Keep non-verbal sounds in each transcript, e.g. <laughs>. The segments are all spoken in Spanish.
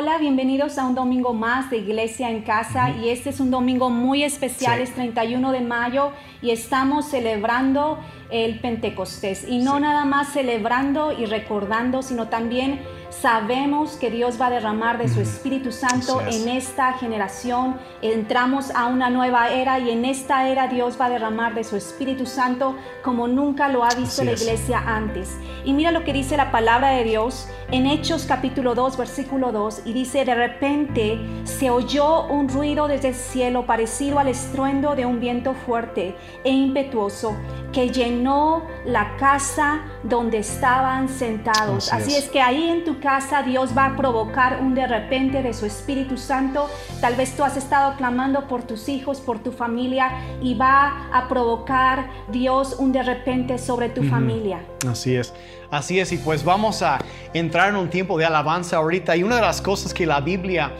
Hola, bienvenidos a un domingo más de Iglesia en Casa y este es un domingo muy especial, Sí. es 31 de mayo y estamos celebrando el Pentecostés y no Sí. nada más celebrando y recordando, sino también sabemos que Dios va a derramar de su Espíritu Santo es. en esta generación. Entramos a una nueva era y en esta era Dios va a derramar de su Espíritu Santo como nunca lo ha visto Así la es. iglesia antes. Y mira lo que dice la palabra de Dios en Hechos capítulo 2, versículo 2, y dice, de repente se oyó un ruido desde el cielo parecido al estruendo de un viento fuerte e impetuoso que llenó la casa donde estaban sentados. Así Así, es. es que ahí en tu casa Dios va a provocar un de repente de su Espíritu Santo. Tal vez tú has estado clamando por tus hijos, por tu familia, y va a provocar Dios un de repente sobre tu familia. Así es, así es, y pues vamos a entrar en un tiempo de alabanza ahorita. Y una de las cosas que la Biblia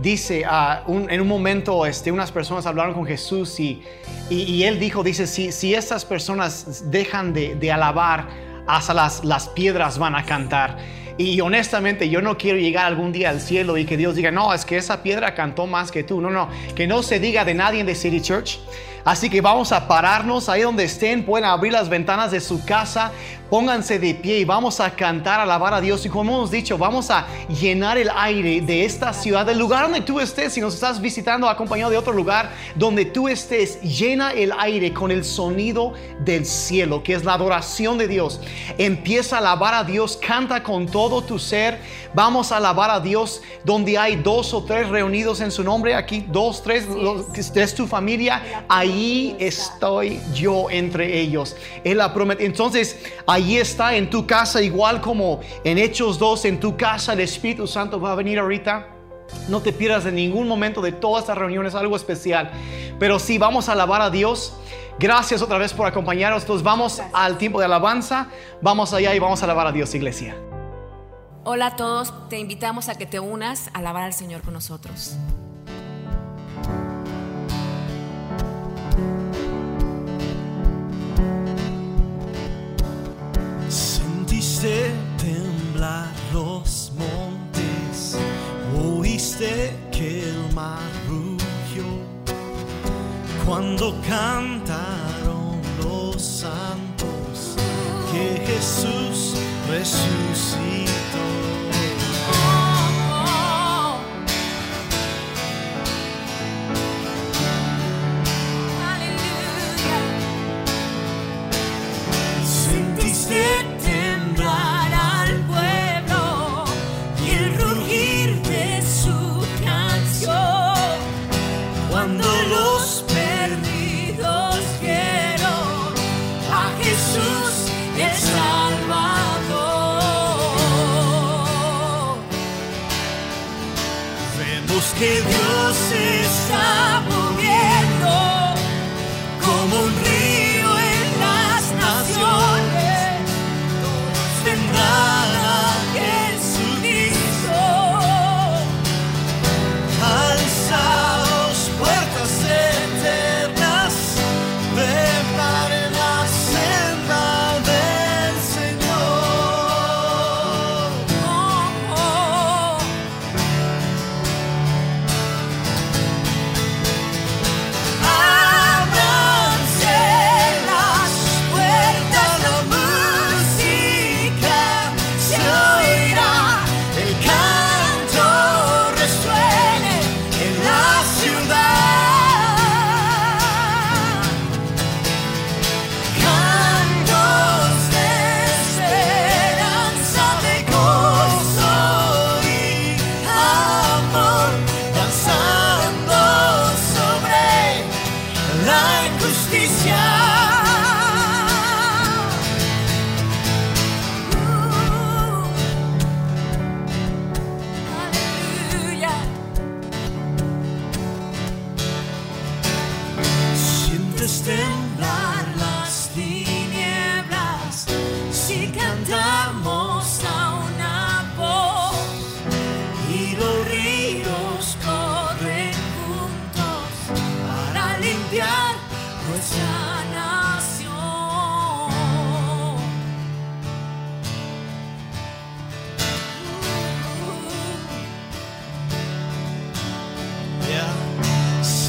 dice, ah, en un momento este, unas personas hablaron con Jesús y, y- y él dijo, dice, si, si estas personas dejan de, de alabar, hasta las, las piedras van a cantar. Y honestamente yo no quiero llegar algún día al cielo y que Dios diga, no, es que esa piedra cantó más que tú. No, no, que no se diga de nadie en The City Church. Así que vamos a pararnos ahí donde estén, pueden abrir las ventanas de su casa, pónganse de pie y vamos a cantar, alabar a Dios. Y como hemos dicho, vamos a llenar el aire de esta ciudad, del lugar donde tú estés. Si nos estás visitando acompañado de otro lugar, donde tú estés, llena el aire con el sonido del cielo, que es la adoración de Dios. Empieza a alabar a Dios, canta con todo tu ser. Vamos a alabar a Dios donde hay dos o tres reunidos en su nombre. Aquí, dos, tres, los- es tu familia. Ahí estoy yo entre ellos. Él ha prometido. Entonces, ahí está en tu casa, igual como en Hechos 2, en tu casa el Espíritu Santo va a venir ahorita. No te pierdas en ningún momento de todas estas reuniones algo especial. Pero sí, vamos a alabar a Dios. Gracias otra vez por acompañarnos. Entonces vamos al tiempo de alabanza. Vamos allá y vamos a alabar a Dios, iglesia. Hola a todos, te invitamos a que te unas a alabar al Señor con nosotros. Que el mar rugió cuando cantaron los santos que Jesús resucitó. Vemos que se está moviendo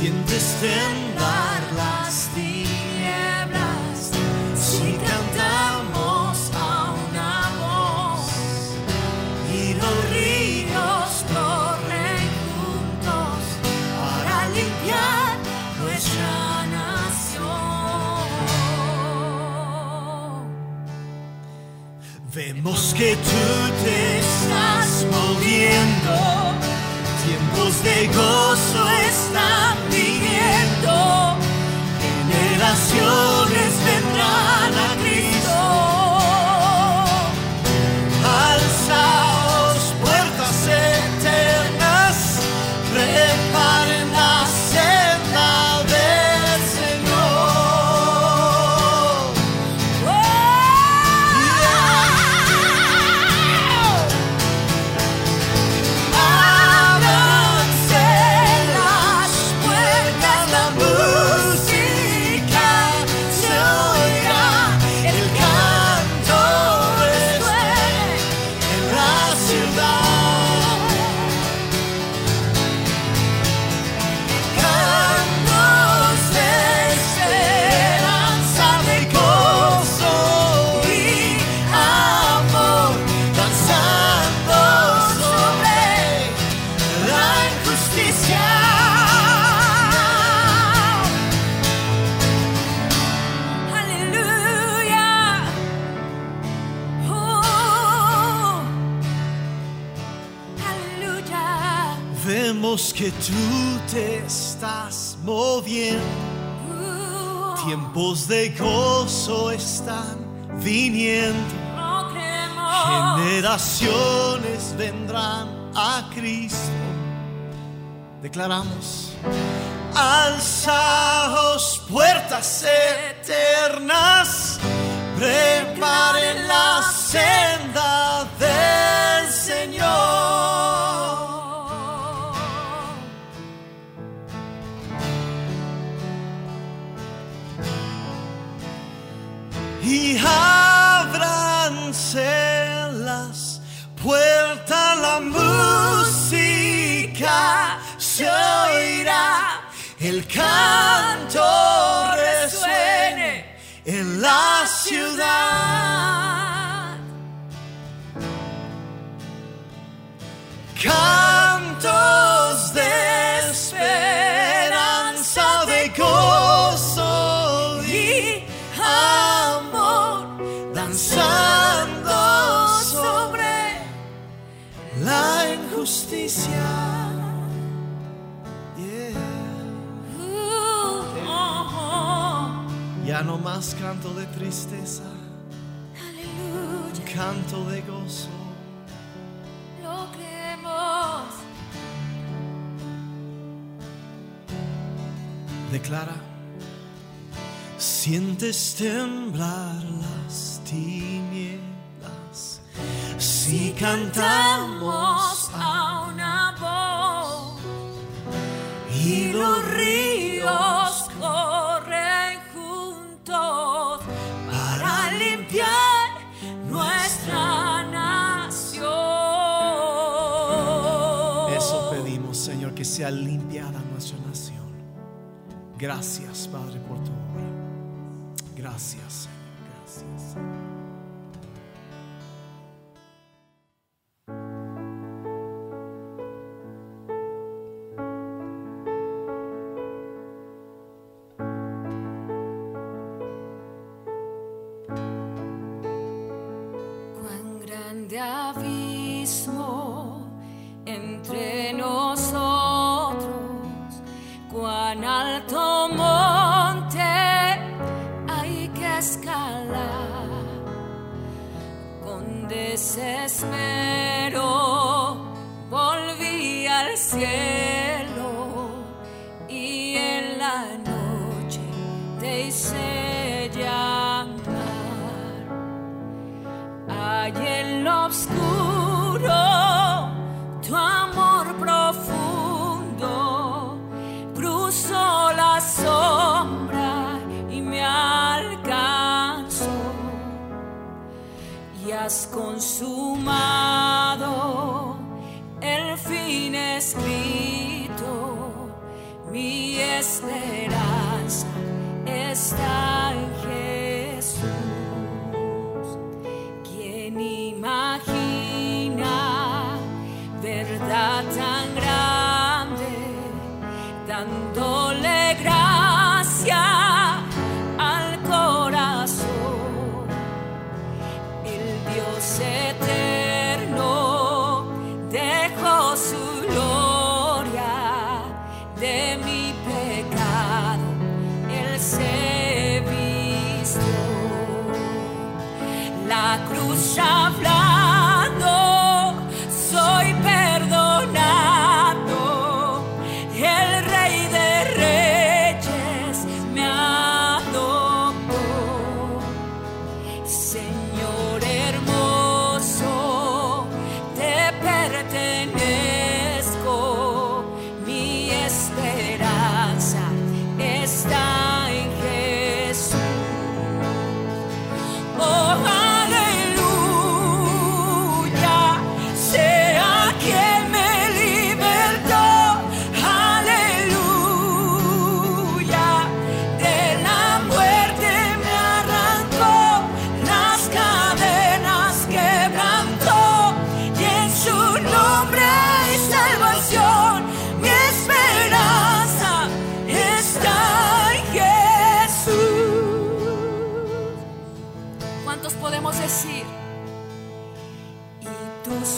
Sientes temblar las tinieblas si cantamos a una voz y los ríos corren juntos para limpiar nuestra nación. Vemos que tú te estás moviendo, tiempos de gozo están Que tú te estás moviendo, tiempos de gozo están viniendo. Generaciones vendrán a Cristo. Declaramos. Alzaos puertas eternas, preparen la senda del las puertas, la música se oirá, el canto resuene en la ciudad. Cantos de esperanza, de gozo y amor, danzando la injusticia. Yeah. Uh, oh, oh. Ya no más canto de tristeza, Aleluya. canto de gozo. Lo creemos. Declara, sientes temblar las tinieblas si cantamos a una voz y los ríos corren juntos para limpiar nuestra nación. Eso pedimos, Señor, que sea limpiada nuestra nación. Gracias, hayas consumado el fin escrito, mi esperanza está.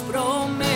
promessas.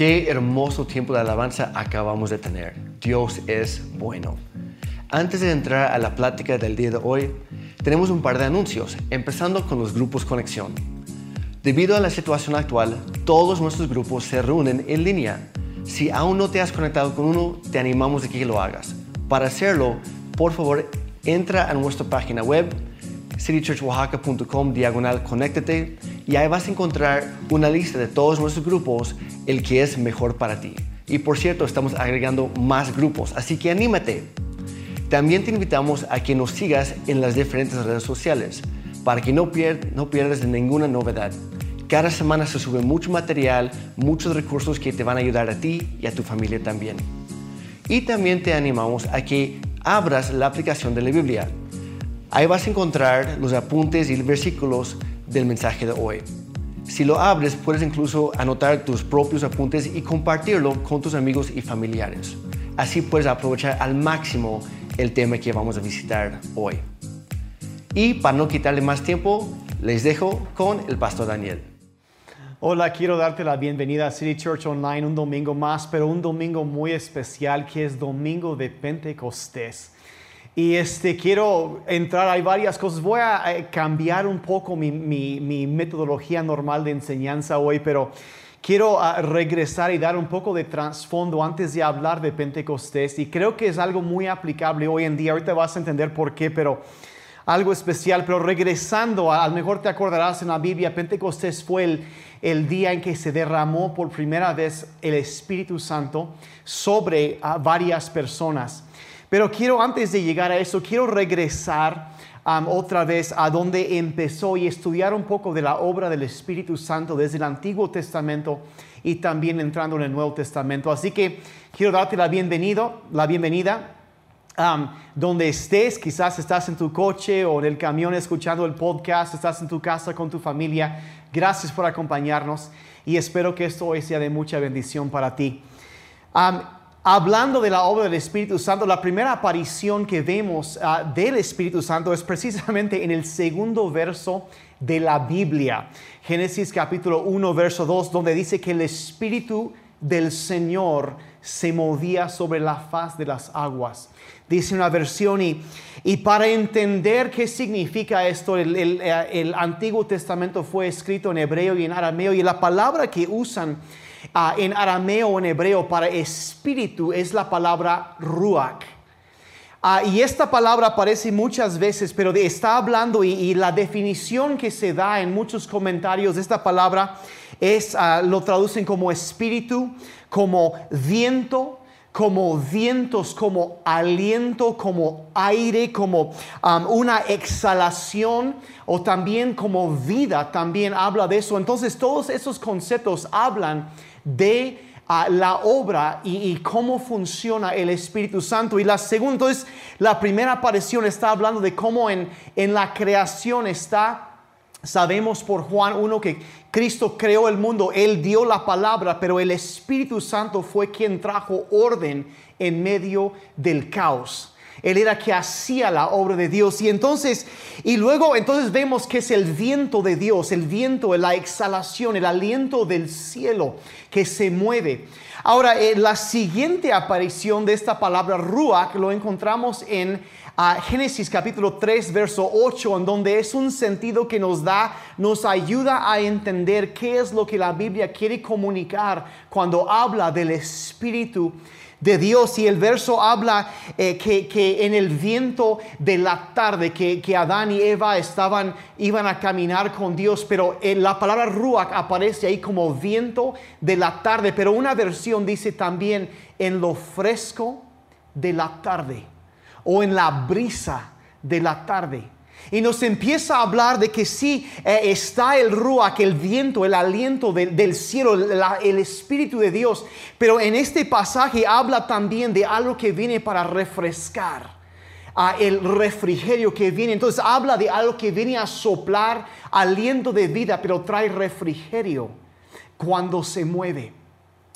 Qué hermoso tiempo de alabanza acabamos de tener. Dios es bueno. Antes de entrar a la plática del día de hoy, tenemos un par de anuncios, empezando con los grupos conexión. Debido a la situación actual, todos nuestros grupos se reúnen en línea. Si aún no te has conectado con uno, te animamos a que lo hagas. Para hacerlo, por favor, entra a nuestra página web, citychurchoaxaca.com diagonal conéctate y ahí vas a encontrar una lista de todos nuestros grupos, el que es mejor para ti. Y por cierto, estamos agregando más grupos, así que anímate. También te invitamos a que nos sigas en las diferentes redes sociales para que no, no pierdas ninguna novedad. Cada semana se sube mucho material, muchos recursos que te van a ayudar a ti y a tu familia también. Y también te animamos a que abras la aplicación de la Biblia. Ahí vas a encontrar los apuntes y los versículos del mensaje de hoy. Si lo abres, puedes incluso anotar tus propios apuntes y compartirlo con tus amigos y familiares. Así puedes aprovechar al máximo el tema que vamos a visitar hoy. Y para no quitarle más tiempo, les dejo con el pastor Daniel. Hola, quiero darte la bienvenida a City Church Online un domingo más, pero un domingo muy especial que es domingo de Pentecostés. Y este, quiero entrar, hay varias cosas. Voy a eh, cambiar un poco mi, metodología normal de enseñanza hoy, pero quiero ah, regresar y dar un poco de trasfondo antes de hablar de Pentecostés. Y creo que es algo muy aplicable hoy en día. Ahorita vas a entender por qué, pero algo especial, pero regresando, a, lo mejor te acordarás en la Biblia, Pentecostés fue el, día en que se derramó por primera vez el Espíritu Santo sobre a varias personas. Pero quiero, antes de llegar a eso, quiero regresar otra vez a donde empezó y estudiar un poco de la obra del Espíritu Santo desde el Antiguo Testamento y también entrando en el Nuevo Testamento. Así que quiero darte la bienvenido, la bienvenida donde estés, quizás estás en tu coche o en el camión escuchando el podcast, estás en tu casa con tu familia. Gracias por acompañarnos y espero que esto hoy sea de mucha bendición para ti. Hablando de la obra del Espíritu Santo, la primera aparición que vemos ah, del Espíritu Santo es precisamente en el segundo verso de la Biblia. Génesis capítulo 1, verso 2, donde dice que el Espíritu del Señor se movía sobre la faz de las aguas. Dice una versión y, y para entender qué significa esto, el, el, eh, el Antiguo Testamento fue escrito en hebreo y en arameo y la palabra que usan ah, en arameo o en hebreo para espíritu es la palabra ruach. Ah, y esta palabra aparece muchas veces, pero está hablando y, la definición que se da en muchos comentarios de esta palabra es, ah, lo traducen como espíritu, como viento, como vientos, como aliento, como aire, como una exhalación o también como vida, también habla de eso. Entonces todos esos conceptos hablan de a la obra y, cómo funciona el Espíritu Santo. Y la segunda, entonces, la primera aparición está hablando de cómo en, en la creación está, sabemos por Juan 1 que Cristo creó el mundo, Él dio la palabra, pero el Espíritu Santo fue quien trajo orden en medio del caos. Él era que hacía la obra de Dios. Y entonces, y luego entonces vemos que es el viento de Dios, el viento, la exhalación, el aliento del cielo que se mueve. Ahora, eh, la siguiente aparición de esta palabra ruach lo encontramos en Génesis capítulo 3, verso 8, en donde es un sentido que nos da, nos ayuda a entender qué es lo que la Biblia quiere comunicar cuando habla del Espíritu de Dios. Y el verso habla eh, que, que en el viento de la tarde que, que Adán y Eva estaban iban a caminar con Dios pero eh, la palabra ruach aparece ahí como viento de la tarde pero una versión dice también en lo fresco de la tarde o en la brisa de la tarde y nos empieza a hablar de que sí eh, está el ruach, el viento, el aliento de- del cielo, el Espíritu de Dios. Pero en este pasaje habla también de algo que viene para refrescar. el refrigerio que viene. Entonces habla de algo que viene a soplar aliento de vida, pero trae refrigerio cuando se mueve.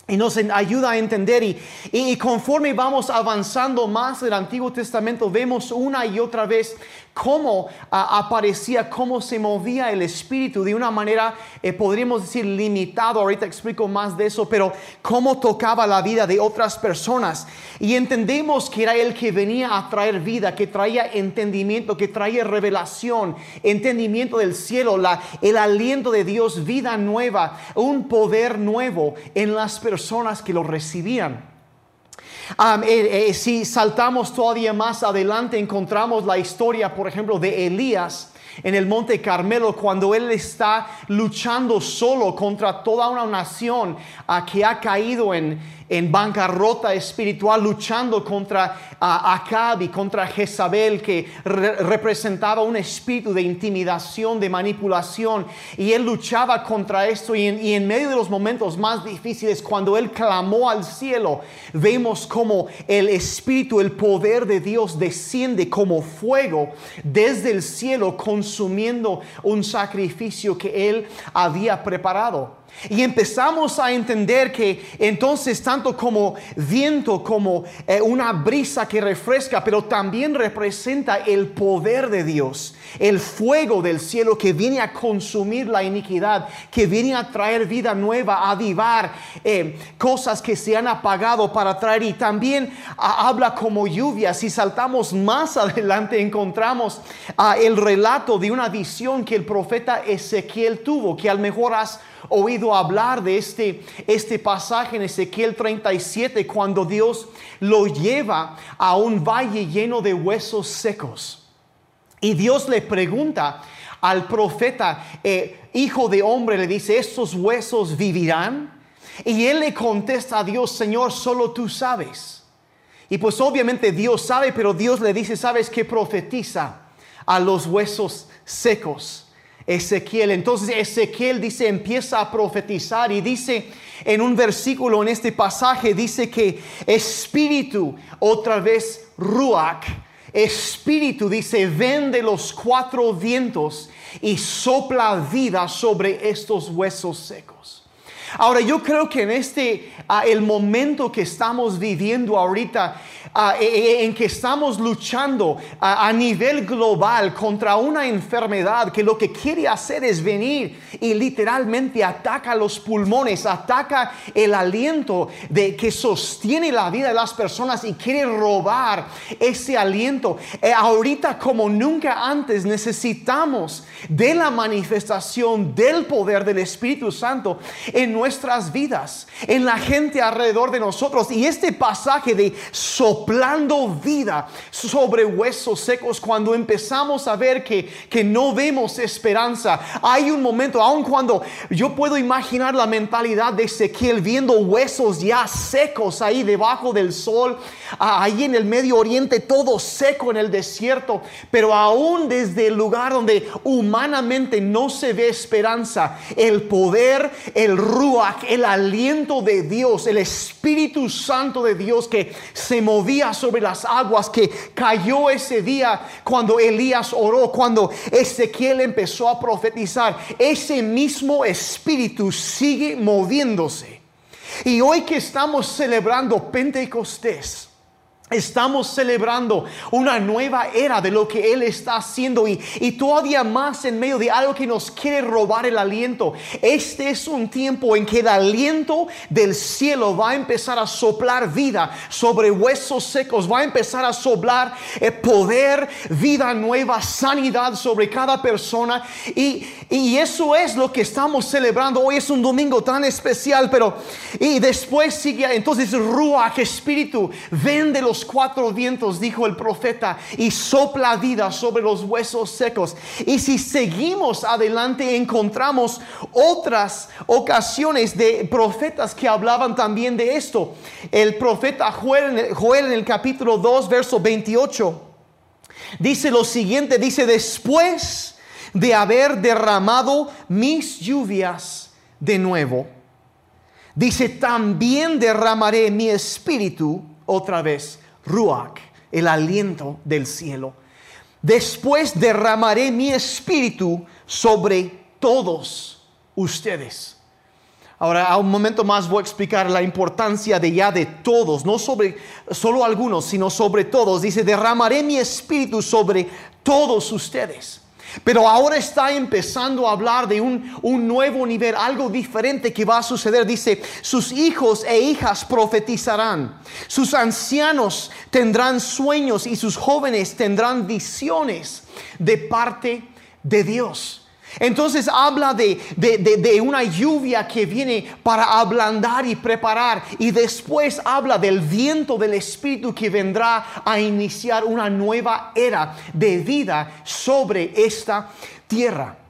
Y nos ayuda a entender y- y conforme vamos avanzando más del Antiguo Testamento, vemos una y otra vez cómo ah, aparecía, cómo se movía el Espíritu de una manera, eh, podríamos decir, limitado. Ahorita explico más de eso, pero cómo tocaba la vida de otras personas. Y entendemos que era el que venía a traer vida, que traía entendimiento, que traía revelación, entendimiento del cielo, el aliento de Dios, vida nueva, un poder nuevo en las personas que lo recibían. Um, eh, eh, si saltamos todavía más adelante, encontramos la historia, por ejemplo, de Elías. en el monte Carmelo cuando él está luchando solo contra toda una nación a que ha caído en, en bancarrota espiritual luchando contra a Acab y contra Jezabel que re- representaba un espíritu de intimidación, de manipulación y él luchaba contra esto y en, y en medio de los momentos más difíciles cuando él clamó al cielo vemos como el espíritu, el poder de Dios desciende como fuego desde el cielo consumiendo un sacrificio que él había preparado. Y empezamos a entender que entonces tanto como viento, como eh, una brisa que refresca, pero también representa el poder de Dios, el fuego del cielo que viene a consumir la iniquidad, que viene a traer vida nueva, a avivar eh, cosas que se han apagado para traer. Y también ah, habla como lluvia. Si saltamos más <laughs> adelante encontramos ah, el relato de una visión que el profeta Ezequiel tuvo, que a lo mejor has oído hablar de este, este pasaje en Ezequiel 37 cuando Dios lo lleva a un valle lleno de huesos secos. Y Dios le pregunta al profeta, eh, hijo de hombre, le dice, ¿estos huesos vivirán? Y él le contesta a Dios, Señor, solo tú sabes. Y pues obviamente Dios sabe, pero Dios le dice, ¿sabes qué profetiza a los huesos secos? Ezequiel. Entonces Ezequiel dice, empieza a profetizar y dice en un versículo en este pasaje, dice que espíritu, otra vez ruach, espíritu, dice, ven de los cuatro vientos y sopla vida sobre estos huesos secos. Ahora yo creo que en este, ah, el momento que estamos viviendo ahorita, e- en que estamos luchando ah, a nivel global contra una enfermedad que lo que quiere hacer es venir y literalmente ataca los pulmones, ataca el aliento de que sostiene la vida de las personas y quiere robar ese aliento. Eh, ahorita como nunca antes necesitamos de la manifestación del poder del Espíritu Santo en nuestras vidas, en la gente alrededor de nosotros. Y este pasaje de soplando vida sobre huesos secos, cuando empezamos a ver que, que no vemos esperanza, hay un momento, aun cuando yo puedo imaginar la mentalidad de Ezequiel viendo huesos ya secos ahí debajo del sol, ah, ahí en el Medio Oriente, todo seco en el desierto, pero aún desde el lugar donde humanamente no se ve esperanza, el poder, el ruach, el aliento de Dios, el Espíritu Santo de Dios que se sobre las aguas, que cayó ese día cuando Elías oró, cuando Ezequiel empezó a profetizar, ese mismo Espíritu sigue moviéndose. Y hoy que estamos celebrando Pentecostés, Estamos celebrando una nueva era de lo que Él está haciendo y, y todavía más en medio de algo que nos quiere robar el aliento. Este es un tiempo en que el aliento del cielo va a empezar a soplar vida sobre huesos secos, va a empezar a soplar eh, poder, vida nueva, sanidad sobre cada persona. Y, y eso es lo que estamos celebrando. Hoy es un domingo tan especial, pero y después sigue entonces Ruach, Espíritu, ven de los cuatro vientos, dijo el profeta, y sopla vida sobre los huesos secos. Y si seguimos adelante, encontramos otras ocasiones de profetas que hablaban también de esto. El profeta Joel, en el- Joel en el capítulo 2, verso 28, dice lo siguiente, dice, después de haber derramado mis lluvias de nuevo, Dice, también derramaré mi espíritu otra vez, Ruach, el aliento del cielo. Después derramaré mi espíritu sobre todos ustedes. Ahora, a un momento más voy a explicar la importancia de ya de todos, no sobre solo algunos, sino sobre todos. Dice, derramaré mi espíritu sobre todos ustedes. Pero ahora está empezando a hablar de un, un nuevo nivel, algo diferente que va a suceder. Dice, sus hijos e hijas profetizarán, sus ancianos tendrán sueños y sus jóvenes tendrán visiones de parte de Dios. Entonces habla de, de, de, una lluvia que viene para ablandar y preparar. Y después habla del viento del Espíritu que vendrá a iniciar una nueva era de vida sobre esta tierra.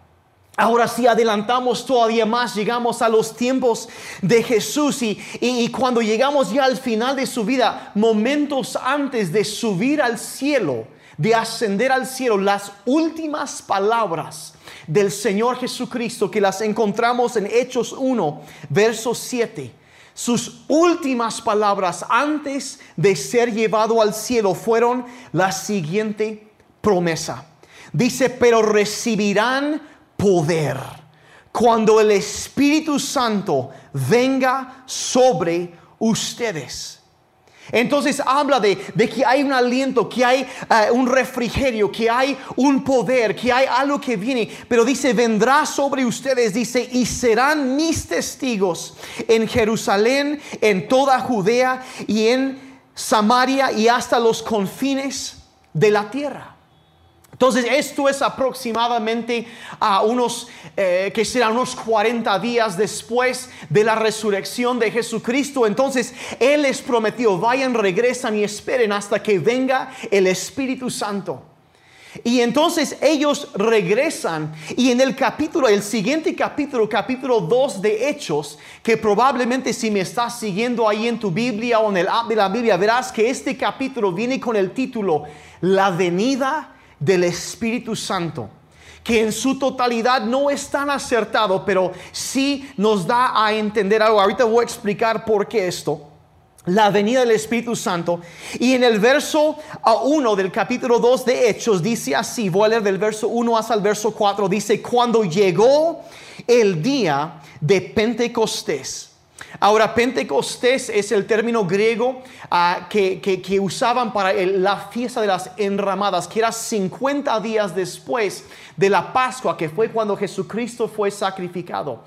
Ahora si adelantamos todavía más, llegamos a los tiempos de Jesús y, y, y, cuando llegamos ya al final de su vida, momentos antes de subir al cielo, de ascender al cielo, las últimas palabras del Señor Jesucristo que las encontramos en Hechos 1, verso 7. Sus últimas palabras antes de ser llevado al cielo fueron la siguiente promesa. Dice, pero recibirán poder cuando el Espíritu Santo venga sobre ustedes. Entonces habla de, de, que hay un aliento, que hay uh, un refrigerio, que hay un poder, que hay algo que viene. Pero dice, vendrá sobre ustedes, dice, y serán mis testigos en Jerusalén, en toda Judea y en Samaria y hasta los confines de la tierra. Entonces, esto es aproximadamente a unos, eh, que serán unos 40 días después de la resurrección de Jesucristo. Entonces, Él les prometió, vayan, regresan y esperen hasta que venga el Espíritu Santo. Y entonces ellos regresan y en el capítulo, el siguiente capítulo, capítulo 2 de Hechos, que probablemente si me estás siguiendo ahí en tu Biblia o en el app de la Biblia, verás que este capítulo viene con el título La venida del Espíritu Santo, que en su totalidad no es tan acertado, pero sí nos da a entender algo. Ahorita voy a explicar por qué esto. La venida del Espíritu Santo. Y en el verso 1 del capítulo 2 de Hechos dice así, voy a leer del verso 1 hasta el verso 4, dice, cuando llegó el día de Pentecostés, Ahora, Pentecostés es el término griego uh, que, usaban para la fiesta de las enramadas, que era 50 días después de la Pascua, que fue cuando Jesucristo fue sacrificado.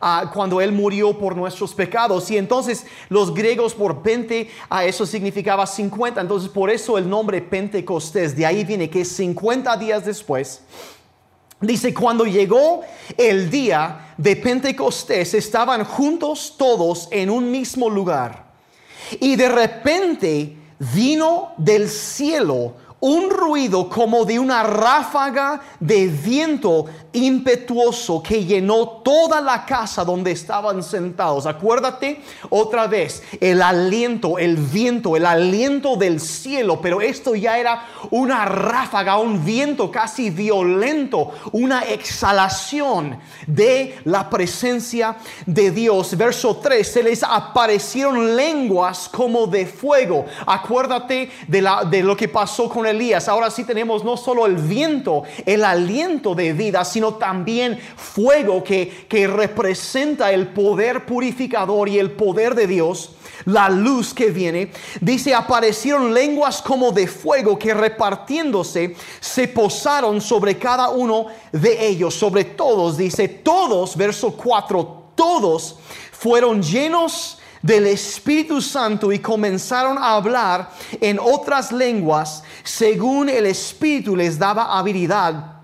Uh, cuando Él murió por nuestros pecados. Y entonces los griegos por Pente, a uh, eso significaba 50. Entonces por eso el nombre Pentecostés, de ahí viene que 50 días después Dice, cuando llegó el día de Pentecostés, estaban juntos todos en un mismo lugar. Y de repente vino del cielo un ruido como de una ráfaga de viento impetuoso que llenó toda la casa donde estaban sentados. Acuérdate otra vez, el aliento, el viento, el aliento del cielo, pero esto ya era una ráfaga, un viento casi violento, una exhalación de la presencia de Dios. Verso 3, se les aparecieron lenguas como de fuego. Acuérdate de, la, de lo que pasó con Elías. Ahora sí tenemos no solo el viento, el aliento de vida, sino también fuego que, que representa el poder purificador y el poder de Dios, la luz que viene. Dice, aparecieron lenguas como de fuego que repartiéndose se posaron sobre cada uno de ellos, sobre todos. Dice, todos, verso 4, todos fueron llenos del Espíritu Santo y comenzaron a hablar en otras lenguas según el Espíritu les daba habilidad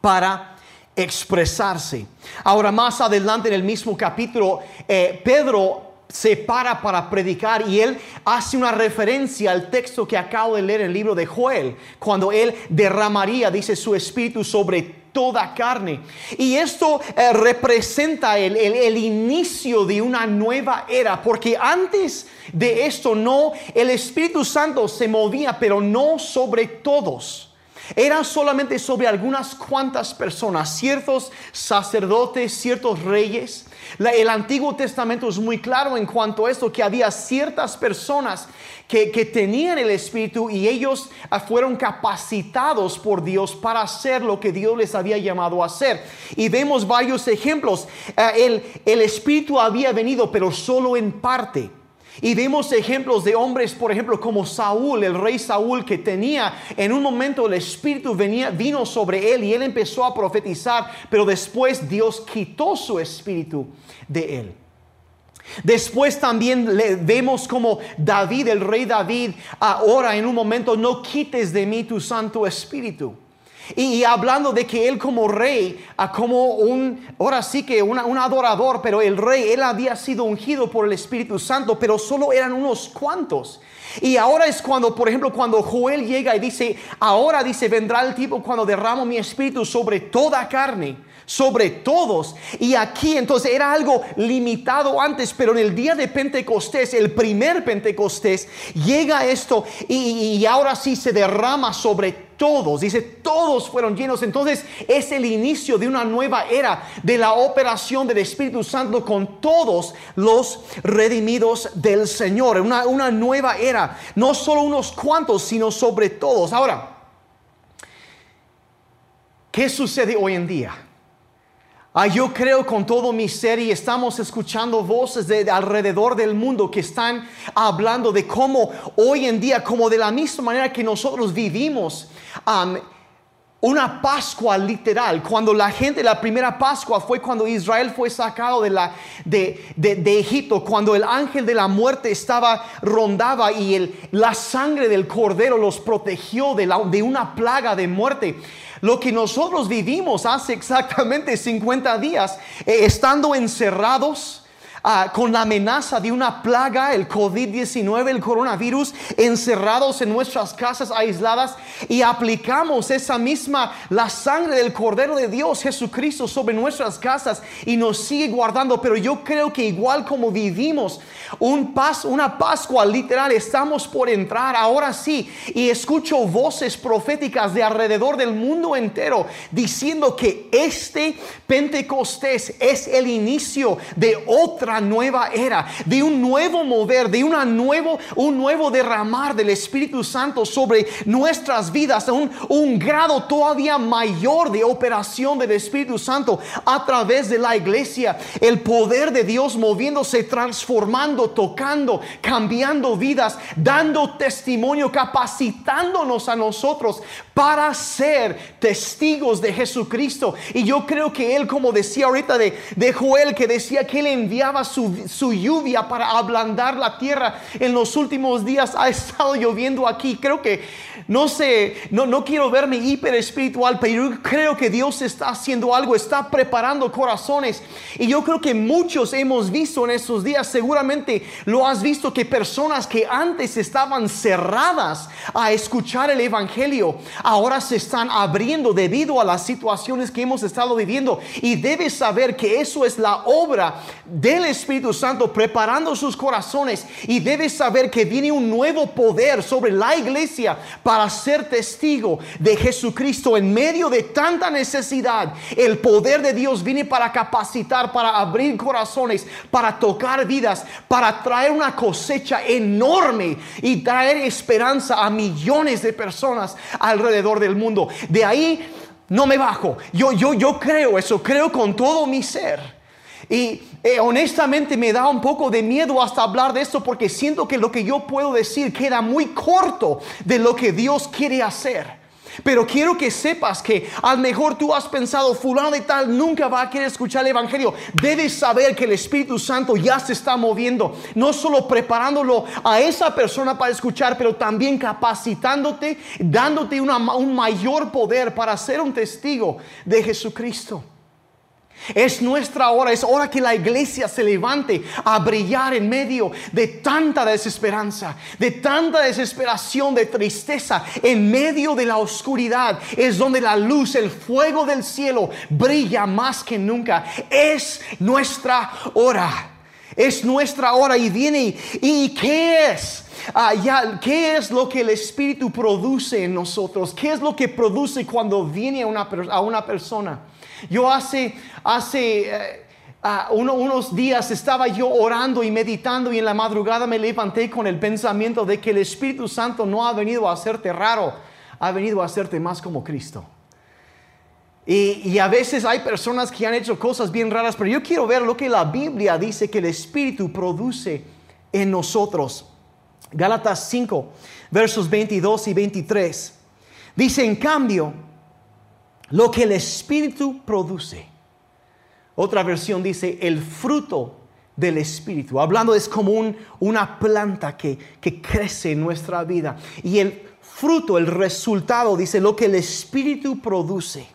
para expresarse. Ahora más adelante en el mismo capítulo, eh, Pedro se para para predicar y él hace una referencia al texto que acabo de leer en el libro de Joel, cuando él derramaría, dice, su espíritu sobre toda carne. Y esto eh, representa el, el, el, inicio de una nueva era, porque antes de esto no, el Espíritu Santo se movía, pero no sobre todos. Era solamente sobre algunas cuantas personas, ciertos sacerdotes, ciertos reyes. El Antiguo Testamento es muy claro en cuanto a esto, que había ciertas personas que, que tenían el Espíritu y ellos fueron capacitados por Dios para hacer lo que Dios les había llamado a hacer. Y vemos varios ejemplos. Uh, el, el Espíritu había venido, pero solo en parte. Y vemos ejemplos de hombres, por ejemplo, como Saúl, el rey Saúl, que tenía en un momento el Espíritu venía, vino sobre él y él empezó a profetizar, pero después Dios quitó su Espíritu de él. Después también le vemos como David, el rey David, ahora en un momento, no quites de mí tu Santo Espíritu. Y, hablando de que él como rey, ah, como un, ahora sí que una- un adorador, pero el rey, él había sido ungido por el Espíritu Santo, pero solo eran unos cuantos. Y ahora es cuando, por ejemplo, cuando Joel llega y dice, ahora dice, vendrá el tiempo cuando derramo mi espíritu sobre toda carne, sobre todos. Y aquí entonces era algo limitado antes, pero en el día de Pentecostés, el primer Pentecostés, llega esto y, ahora sí se derrama sobre todos, dice, todos fueron llenos. Entonces es el inicio de una nueva era de la operación del Espíritu Santo con todos los redimidos del Señor. Una, una nueva era, no solo unos cuantos, sino sobre todos. Ahora, ¿qué sucede hoy en día? Ah, yo creo con todo mi ser y estamos escuchando voces de, de alrededor del mundo que están hablando de cómo hoy en día, como de la misma manera que nosotros vivimos, una Pascua literal, cuando la gente, la primera Pascua fue cuando Israel fue sacado de, Egipto, cuando el ángel de la muerte estaba, rondaba y la sangre del cordero los protegió de una plaga de muerte. Lo que nosotros vivimos hace exactamente 50 días, eh, estando encerrados, ah, con la amenaza de una plaga, el COVID-19, el coronavirus, encerrados en nuestras casas aisladas y aplicamos esa misma, la sangre del Cordero de Dios, Jesucristo, sobre nuestras casas y nos sigue guardando. Pero yo creo que igual como vivimos un pas, una Pascua literal, estamos por entrar ahora sí y escucho voces proféticas de alrededor del mundo entero diciendo que este Pentecostés es el inicio de otra nueva era, de un nuevo mover, de nuevo, un nuevo derramar del Espíritu Santo sobre nuestras vidas, un, un grado todavía mayor de operación del Espíritu Santo a través de la iglesia, el poder de Dios moviéndose, transformando, tocando, cambiando vidas, dando testimonio, capacitándonos a nosotros para ser testigos de Jesucristo. Y yo creo que Él, como decía ahorita de, de Joel, que decía que Él enviaba su, su lluvia para ablandar la tierra, en los últimos días ha estado lloviendo aquí. Creo que, no sé, no, no quiero verme hiper espiritual, pero creo que Dios está haciendo algo, está preparando corazones. Y yo creo que muchos hemos visto en estos días, seguramente lo has visto, que personas que antes estaban cerradas a escuchar el Evangelio, ahora se están abriendo debido a las situaciones que hemos estado viviendo. Y debes saber que eso es la obra del Espíritu Santo preparando sus corazones. Y debes saber que viene un nuevo poder sobre la iglesia para ser testigo de Jesucristo en medio de tanta necesidad. El poder de Dios viene para capacitar, para abrir corazones, para tocar vidas, para traer una cosecha enorme y traer esperanza a millones de personas alrededor del mundo. De ahí no me bajo. Yo, yo, yo creo eso, creo con todo mi ser. Y eh, honestamente me da un poco de miedo hasta hablar de esto porque siento que lo que yo puedo decir queda muy corto de lo que Dios quiere hacer. Pero quiero que sepas que a lo mejor tú has pensado, fulano de tal nunca va a querer escuchar el Evangelio. Debes saber que el Espíritu Santo ya se está moviendo, no solo preparándolo a esa persona para escuchar, pero también capacitándote, dándote una- un mayor poder para ser un testigo de Jesucristo. Es nuestra hora, es hora que la iglesia se levante a brillar en medio de tanta desesperanza, de tanta desesperación, de tristeza, en medio de la oscuridad. Es donde la luz, el fuego del cielo brilla más que nunca. Es nuestra hora. Es nuestra hora y viene. ¿Y, qué es? Ah, ya, ¿Qué es lo que el Espíritu produce en nosotros? ¿Qué es lo que produce cuando viene a una, a una persona? Yo hace, hace eh, uno- unos días estaba yo orando y meditando y en la madrugada me levanté con el pensamiento de que el Espíritu Santo no ha venido a hacerte raro, ha venido a hacerte más como Cristo. Y, y a veces hay personas que han hecho cosas bien raras, pero yo quiero ver lo que la Biblia dice que el Espíritu produce en nosotros. Gálatas 5, versos 22 y 23. Dice, en cambio, lo que el Espíritu produce. Otra versión dice, el fruto del Espíritu. Hablando es como un- una planta que, que crece en nuestra vida. Y el fruto, el resultado, dice, lo que el Espíritu produce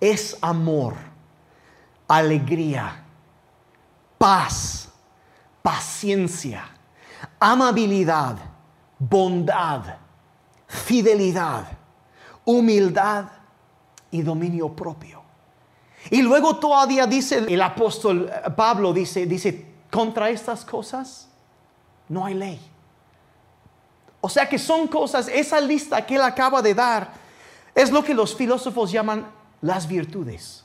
es amor, alegría, paz, paciencia, amabilidad, bondad, fidelidad, humildad y dominio propio. Y luego todavía dice el apóstol Pablo, dice, dice, contra estas cosas no hay ley. O sea que son cosas, esa lista que él acaba de dar, es lo que los filósofos llaman las virtudes.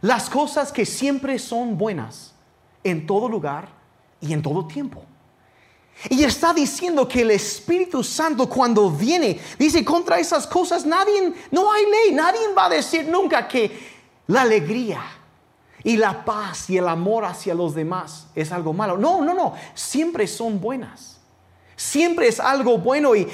Las cosas que siempre son buenas en todo lugar y en todo tiempo. Y está diciendo que el Espíritu Santo cuando viene, dice, contra esas cosas nadie, no hay ley, nadie va a decir nunca que la alegría y la paz y el amor hacia los demás es algo malo. No, no, no, siempre son buenas. Siempre es algo bueno y,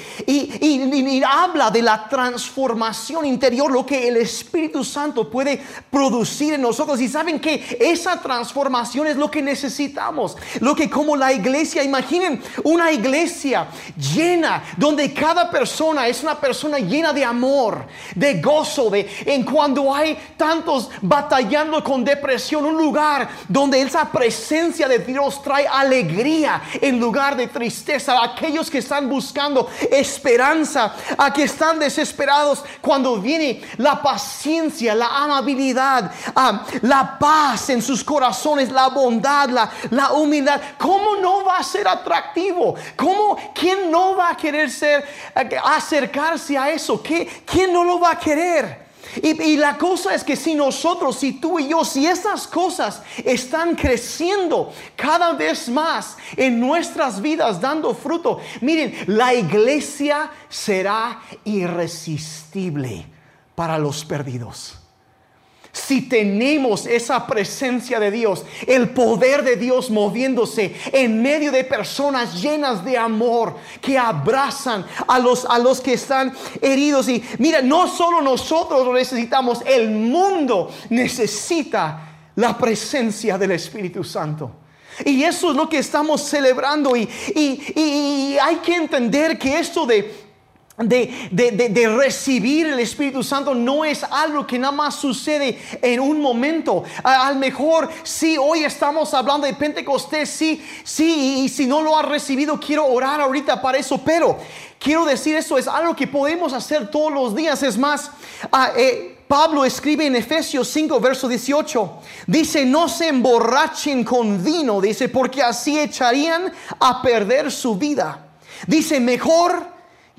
habla de la transformación interior, lo que el Espíritu Santo puede producir en nosotros. Y saben que esa transformación es lo que necesitamos. Lo que como la iglesia, imaginen una iglesia llena, donde cada persona es una persona llena de amor, de gozo, de en cuando hay tantos batallando con depresión, un lugar donde esa presencia de Dios trae alegría en lugar de tristeza aquellos que están buscando esperanza, a que están desesperados cuando viene la paciencia, la amabilidad, ah, la paz en sus corazones, la bondad, la, la humildad. ¿Cómo no va a ser atractivo? ¿Cómo, ¿Quién no va a querer ser, eh, acercarse a eso? ¿Qué, ¿Quién no lo va a querer? Y, la cosa es que si nosotros, si tú y yo, si esas cosas están creciendo cada vez más en nuestras vidas, dando fruto, miren, la iglesia será irresistible para los perdidos. Si tenemos esa presencia de Dios, el poder de Dios moviéndose en medio de personas llenas de amor que abrazan a los, a los que están heridos. Y mira, no solo nosotros lo necesitamos, el mundo necesita la presencia del Espíritu Santo. Y eso es lo que estamos celebrando y, y hay que entender que esto de de, recibir el Espíritu Santo no es algo que nada más sucede en un momento. A, lo mejor si hoy estamos hablando de Pentecostés, sí, sí, y si no lo has recibido, quiero orar ahorita para eso, pero quiero decir eso es algo que podemos hacer todos los días. Es más, eh, Pablo escribe en Efesios 5, verso 18, dice, no se emborrachen con vino, dice, porque así echarían a perder su vida. Dice, mejor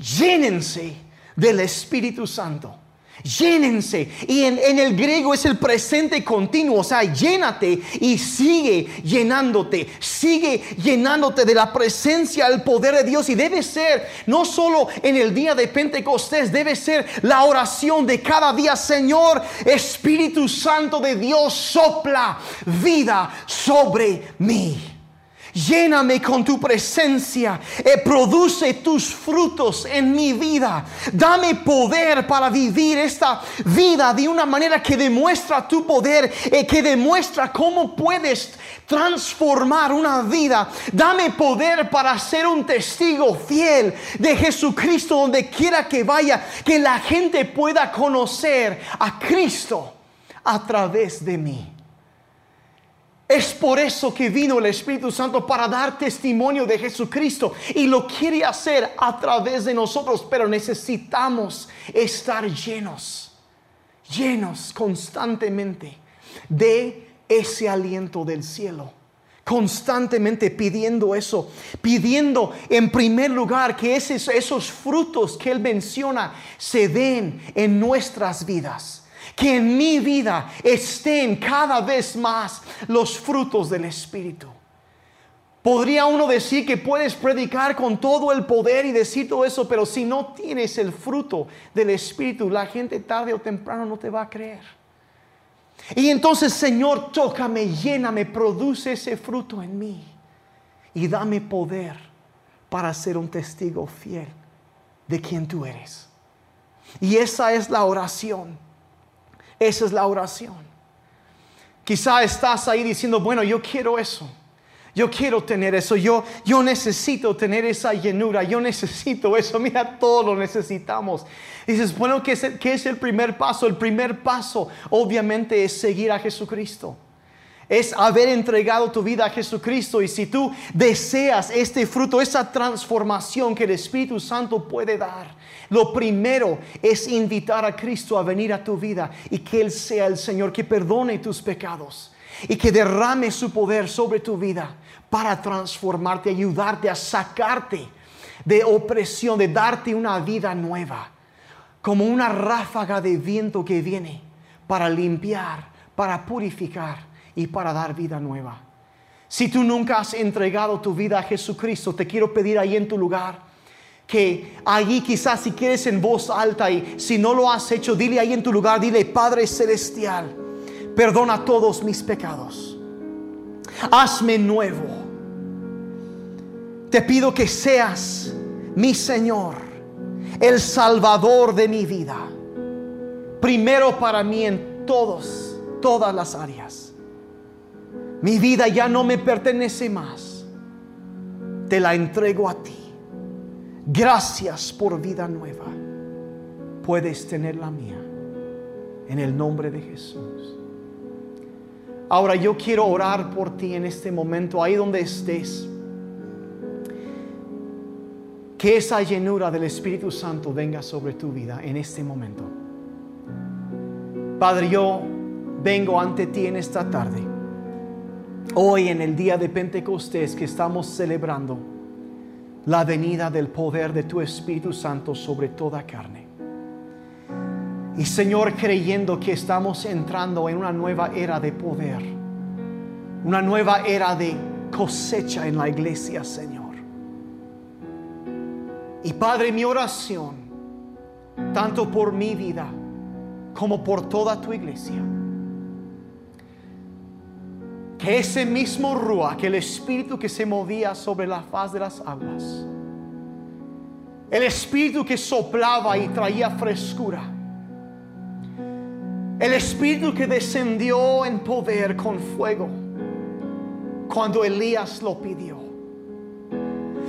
llénense del Espíritu Santo. Llénense. Y en, el griego es el presente continuo. O sea, llénate y sigue llenándote. Sigue llenándote de la presencia, el poder de Dios. Y debe ser, no solo en el día de Pentecostés, debe ser la oración de cada día. Señor, Espíritu Santo de Dios, sopla vida sobre mí. Lléname con tu presencia. Eh, produce tus frutos en mi vida. Dame poder para vivir esta vida de una manera que demuestra tu poder, eh, que demuestra cómo puedes transformar una vida. Dame poder para ser un testigo fiel de Jesucristo donde quiera que vaya, que la gente pueda conocer a Cristo a través de mí. Es por eso que vino el Espíritu Santo para dar testimonio de Jesucristo y lo quiere hacer a través de nosotros, pero necesitamos estar llenos, llenos constantemente de ese aliento del cielo. Constantemente pidiendo eso, pidiendo en primer lugar que esos, esos frutos que Él menciona se den en nuestras vidas que en mi vida estén cada vez más los frutos del Espíritu. Podría uno decir que puedes predicar con todo el poder y decir todo eso, pero si no tienes el fruto del Espíritu, la gente tarde o temprano no te va a creer. Y entonces, Señor, tócame, lléname, produce ese fruto en mí y dame poder para ser un testigo fiel de quien tú eres. Y esa es la oración esa es la oración. Quizá estás ahí diciendo, bueno, yo quiero eso. Yo quiero tener eso, yo, yo necesito tener esa llenura, yo necesito eso, mira, todos lo necesitamos. dices, bueno, ¿qué es, el, ¿qué es el primer paso? El primer paso obviamente es seguir a Jesucristo es haber entregado tu vida a Jesucristo. Y si tú deseas este fruto, esa transformación que el Espíritu Santo puede dar, lo primero es invitar a Cristo a venir a tu vida y que Él sea el Señor que perdone tus pecados y que derrame su poder sobre tu vida para transformarte, ayudarte a sacarte de opresión, de darte una vida nueva, como una ráfaga de viento que viene para limpiar, para purificar y para dar vida nueva. Si tú nunca has entregado tu vida a Jesucristo, te quiero pedir ahí en tu lugar que allí quizás si quieres en voz alta y si no lo has hecho, dile ahí en tu lugar, dile Padre Celestial, perdona todos mis pecados. Hazme nuevo. Te pido que seas mi Señor, el Salvador de mi vida. Primero para mí en todos, todas las áreas. Mi vida ya no me pertenece más. Te la entrego a ti. Gracias por vida nueva. Puedes tener la mía. En el nombre de Jesús. Ahora yo quiero orar por ti en este momento, ahí donde estés. Que esa llenura del Espíritu Santo venga sobre tu vida en este momento. Padre, yo vengo ante ti en esta tarde hoy en el día de Pentecostés que estamos celebrando la venida del poder de tu Espíritu Santo sobre toda carne. Y Señor, creyendo que estamos entrando en una nueva era de poder, una nueva era de cosecha en la iglesia, Señor. Y Padre, mi oración, tanto por mi vida como por toda tu iglesia, que ese mismo Rúa, que el espíritu que se movía sobre la faz de las aguas, el espíritu que soplaba y traía frescura, el espíritu que descendió en poder con fuego cuando Elías lo pidió.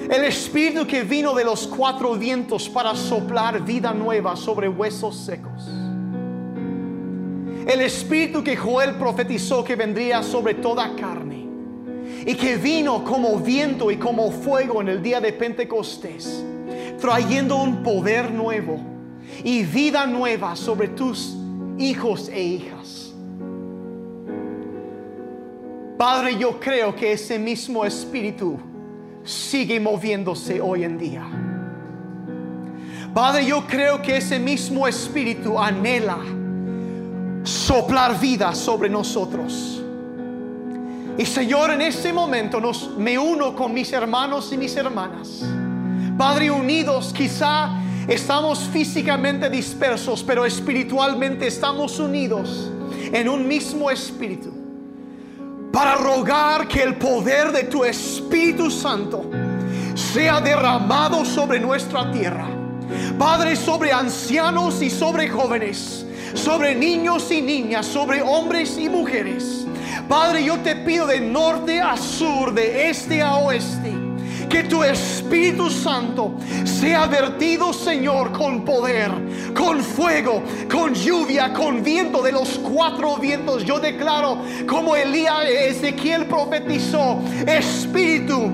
El espíritu que vino de los cuatro vientos para soplar vida nueva sobre huesos secos el espíritu que Joel profetizó que vendría sobre toda carne y que vino como viento y como fuego en el día de Pentecostés, trayendo un poder nuevo y vida nueva sobre tus hijos e hijas. Padre, yo creo que ese mismo espíritu sigue moviéndose hoy en día. Padre, yo creo que ese mismo espíritu anhela soplar vida sobre nosotros. Y Señor, en este momento nos, me uno con mis hermanos y mis hermanas. Padre, unidos quizá estamos físicamente dispersos, pero espiritualmente estamos unidos en un mismo espíritu. Para rogar que el poder de tu Espíritu Santo sea derramado sobre nuestra tierra. Padre, sobre ancianos y sobre jóvenes sobre niños y niñas, sobre hombres y mujeres. Padre, yo te pido de norte a sur, de este a oeste, que tu Espíritu Santo sea vertido, Señor, con poder, con fuego, con lluvia, con viento de los cuatro vientos. Yo declaro, como Elías Ezequiel profetizó, Espíritu,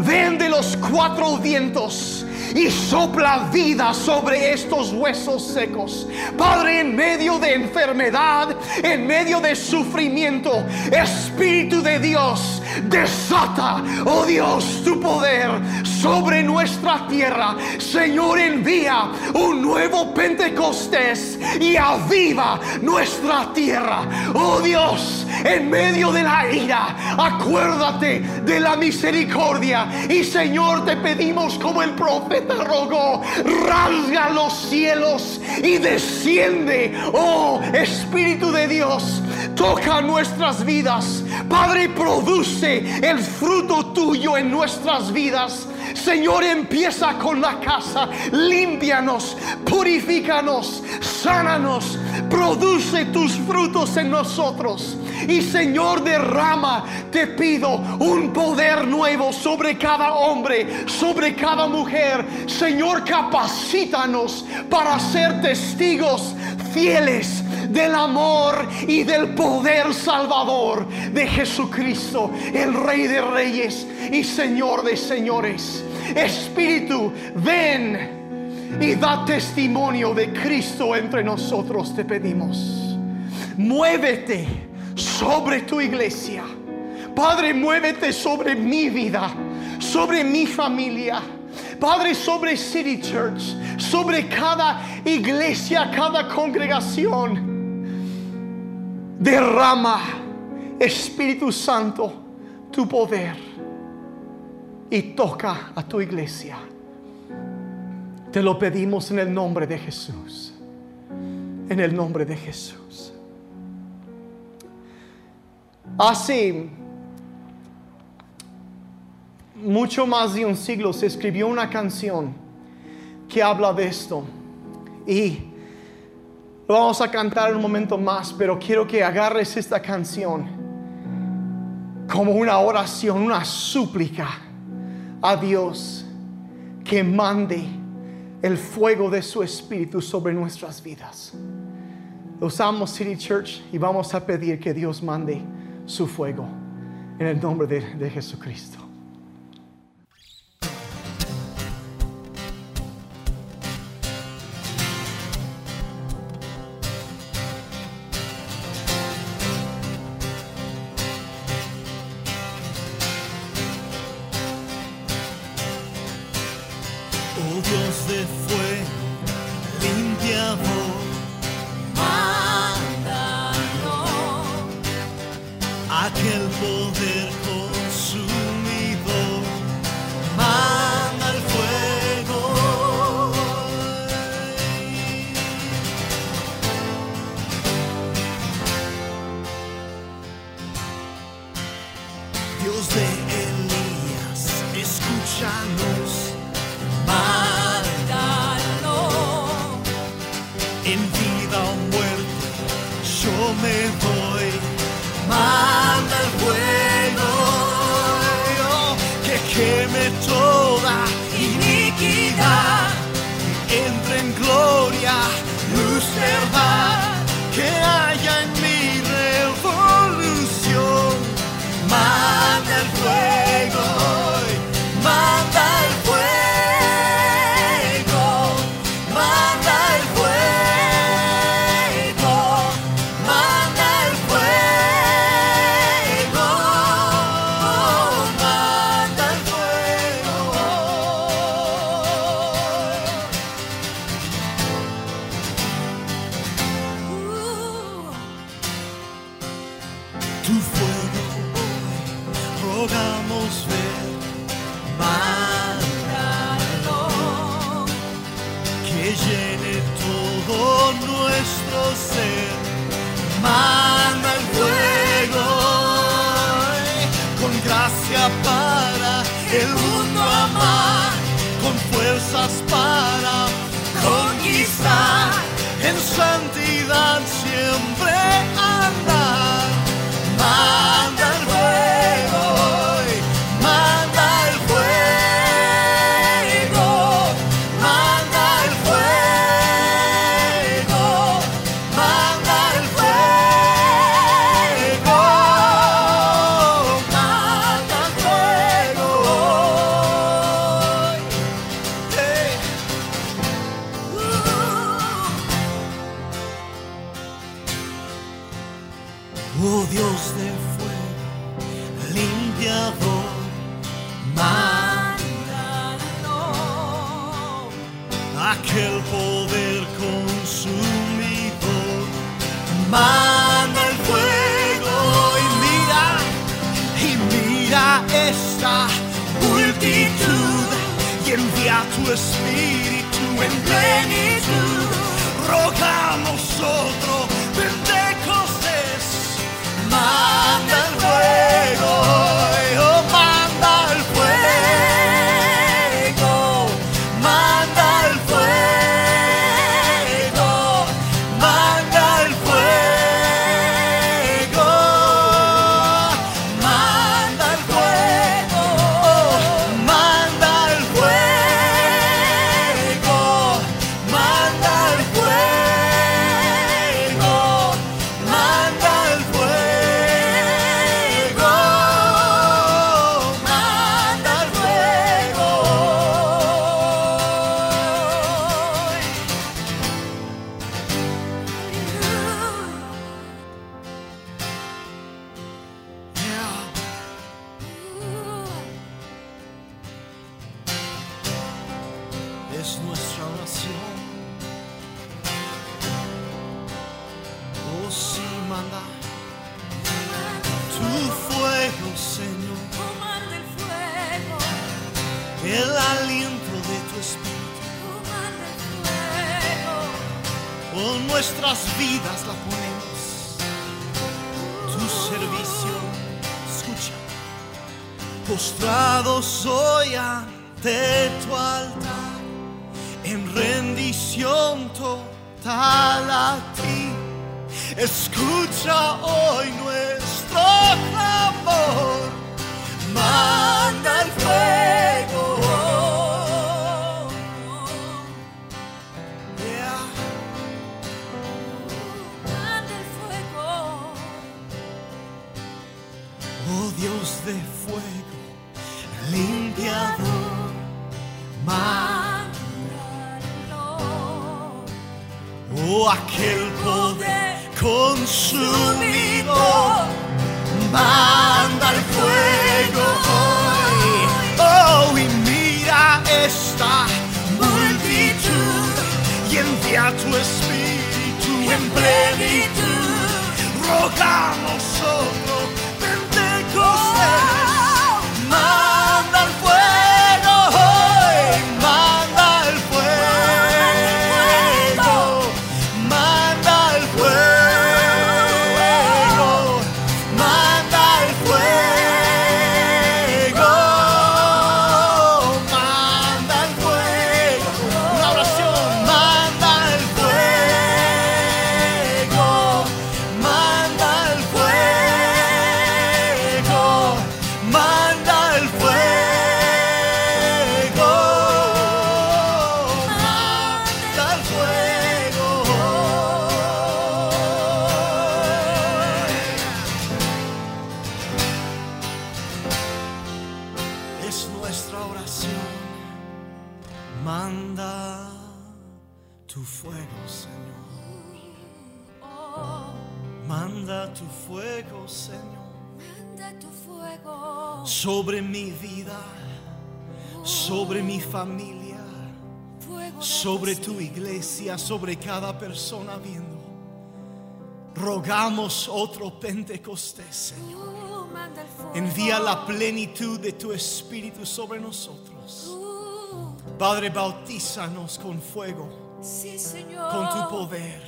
ven de los cuatro vientos y sopla vida sobre estos huesos secos. Padre, en medio de enfermedad, en medio de sufrimiento, Espíritu de Dios, desata, oh Dios, tu poder sobre nuestra tierra. Señor, envía un nuevo Pentecostés y aviva nuestra tierra. Oh Dios, en medio de la ira, acuérdate de la misericordia. Y Señor, te pedimos como el profeta te rogó, rasga los cielos y desciende. Oh Espíritu de Dios, toca nuestras vidas. Padre, produce el fruto tuyo en nuestras vidas. Señor, empieza con la casa. Límpianos, purifícanos, sánanos. Produce tus frutos en nosotros. Y Señor, derrama, te pido, un poder nuevo sobre cada hombre, sobre cada mujer. Señor, capacítanos para ser testigos fieles del amor y del poder salvador de Jesucristo, el Rey de Reyes y Señor de Señores. Espíritu, ven y da testimonio de Cristo entre nosotros, te pedimos. Muévete sobre tu iglesia. Padre, muévete sobre mi vida, sobre mi familia. Padre, sobre City Church, sobre cada iglesia, cada congregación. Derrama, Espíritu Santo, tu poder y toca a tu iglesia. Te lo pedimos en el nombre de Jesús. En el nombre de Jesús. Hace mucho más de un siglo se escribió una canción que habla de esto. Y lo vamos a cantar en un momento más, pero quiero que agarres esta canción como una oración, una súplica a Dios que mande el fuego de su espíritu sobre nuestras vidas. Usamos City Church y vamos a pedir que Dios mande su fuego en el nombre de, de Jesucristo. De Elías, escúchanos. En es nuestra oración. Oh sí, manda tu fuego, Señor. Comanda el fuego. El aliento de tu espíritu. Comanda el fuego. Con nuestras vidas la ponemos. Tu servicio. Escucha. Postrados hoy ante tu altar rendición total a ti. Escucha hoy nuestro clamor. Manda el fuego. Aquel poder consumidor, manda el fuego hoy. Oh y mira esta multitud y envía tu espíritu en plenitud. Rogamos otro Pentecostés. Sobre tu iglesia, sobre cada persona viendo. Rogamos otro Pentecostés, Señor. Envía la plenitud de tu espíritu sobre nosotros. Padre, bautízanos con fuego, sí, Señor. con tu poder.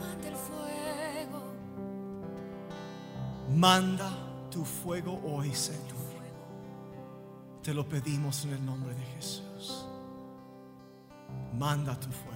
Manda el fuego. Manda tu fuego hoy, Señor. Te lo pedimos en el nombre de Jesús. Manda tu fuego.